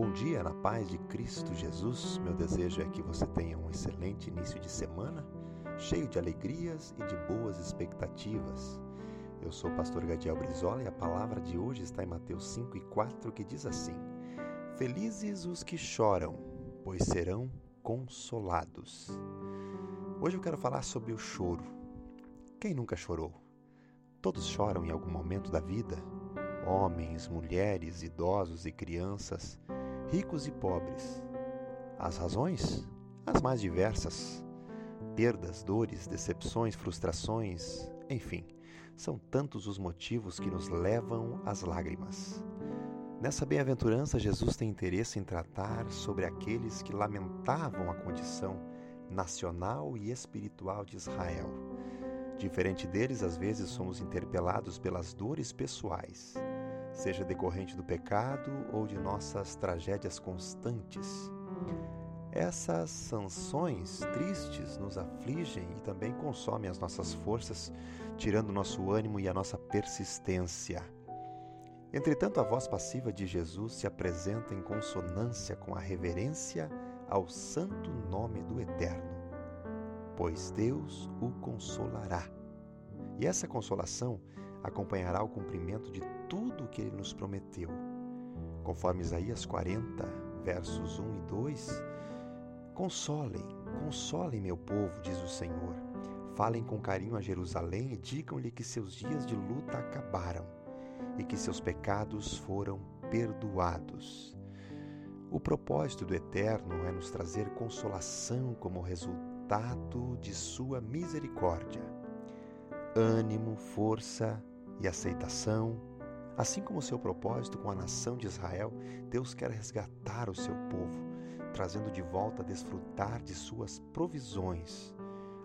bom dia na paz de Cristo Jesus. Meu desejo é que você tenha um excelente início de semana, cheio de alegrias e de boas expectativas. Eu sou o pastor Gadiel Brizola e a palavra de hoje está em Mateus 5 e 4, que diz assim: Felizes os que choram, pois serão consolados. Hoje eu quero falar sobre o choro. Quem nunca chorou? Todos choram em algum momento da vida, homens, mulheres, idosos e crianças, ricos e pobres. As razões? As mais diversas. Perdas, dores, decepções, frustrações, enfim, são tantos os motivos que nos levam às lágrimas. Nessa bem-aventurança, Jesus tem interesse em tratar sobre aqueles que lamentavam a condição nacional e espiritual de Israel. Diferente deles, às vezes somos interpelados pelas dores pessoais seja decorrente do pecado ou de nossas tragédias constantes. Essas sanções tristes nos afligem e também consomem as nossas forças, tirando nosso ânimo e a nossa persistência. Entretanto, a voz passiva de Jesus se apresenta em consonância com a reverência ao santo nome do Eterno, pois Deus o consolará. E essa consolação acompanhará o cumprimento de tudo o que ele nos prometeu. Conforme Isaías 40, versos 1 e 2, Consolem, consolem meu povo, diz o Senhor. Falem com carinho a Jerusalém e digam-lhe que seus dias de luta acabaram e que seus pecados foram perdoados. O propósito do Eterno é nos trazer consolação como resultado de sua misericórdia. Ânimo, força e aceitação Assim como o seu propósito com a nação de Israel, Deus quer resgatar o seu povo, trazendo de volta a desfrutar de suas provisões,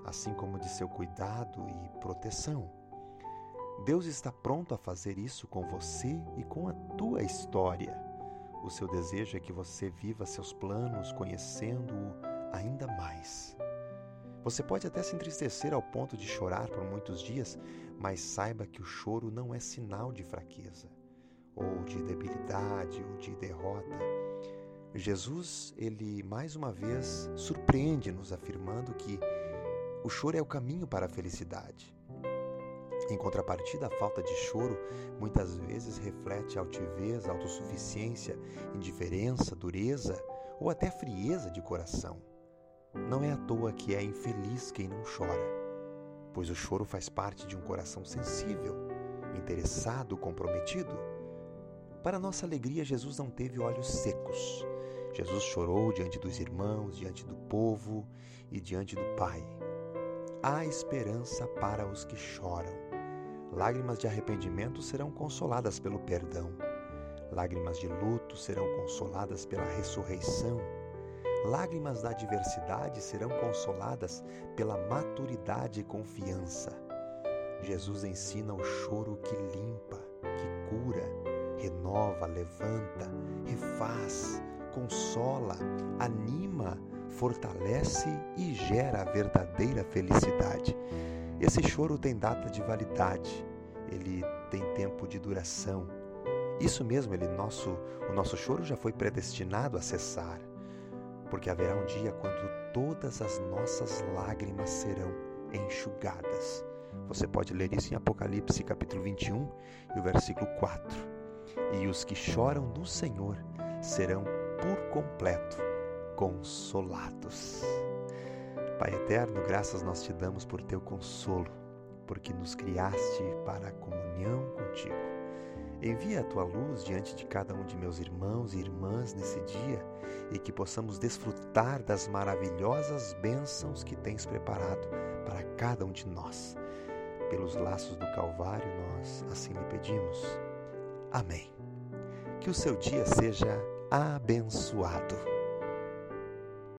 assim como de seu cuidado e proteção. Deus está pronto a fazer isso com você e com a tua história. O seu desejo é que você viva seus planos conhecendo-o ainda mais. Você pode até se entristecer ao ponto de chorar por muitos dias, mas saiba que o choro não é sinal de fraqueza, ou de debilidade, ou de derrota. Jesus, ele mais uma vez surpreende-nos afirmando que o choro é o caminho para a felicidade. Em contrapartida, a falta de choro muitas vezes reflete altivez, autossuficiência, indiferença, dureza ou até frieza de coração. Não é à toa que é infeliz quem não chora, pois o choro faz parte de um coração sensível, interessado, comprometido. Para nossa alegria, Jesus não teve olhos secos. Jesus chorou diante dos irmãos, diante do povo e diante do Pai. Há esperança para os que choram. Lágrimas de arrependimento serão consoladas pelo perdão. Lágrimas de luto serão consoladas pela ressurreição. Lágrimas da adversidade serão consoladas pela maturidade e confiança. Jesus ensina o choro que limpa, que cura, renova, levanta, refaz, consola, anima, fortalece e gera a verdadeira felicidade. Esse choro tem data de validade, ele tem tempo de duração. Isso mesmo, ele nosso, o nosso choro já foi predestinado a cessar porque haverá um dia quando todas as nossas lágrimas serão enxugadas. Você pode ler isso em Apocalipse capítulo 21 e o versículo 4. E os que choram no Senhor serão por completo consolados. Pai eterno, graças nós te damos por teu consolo, porque nos criaste para a comunhão contigo. Envia a tua luz diante de cada um de meus irmãos e irmãs nesse dia e que possamos desfrutar das maravilhosas bênçãos que tens preparado para cada um de nós. Pelos laços do Calvário, nós assim lhe pedimos. Amém. Que o seu dia seja abençoado.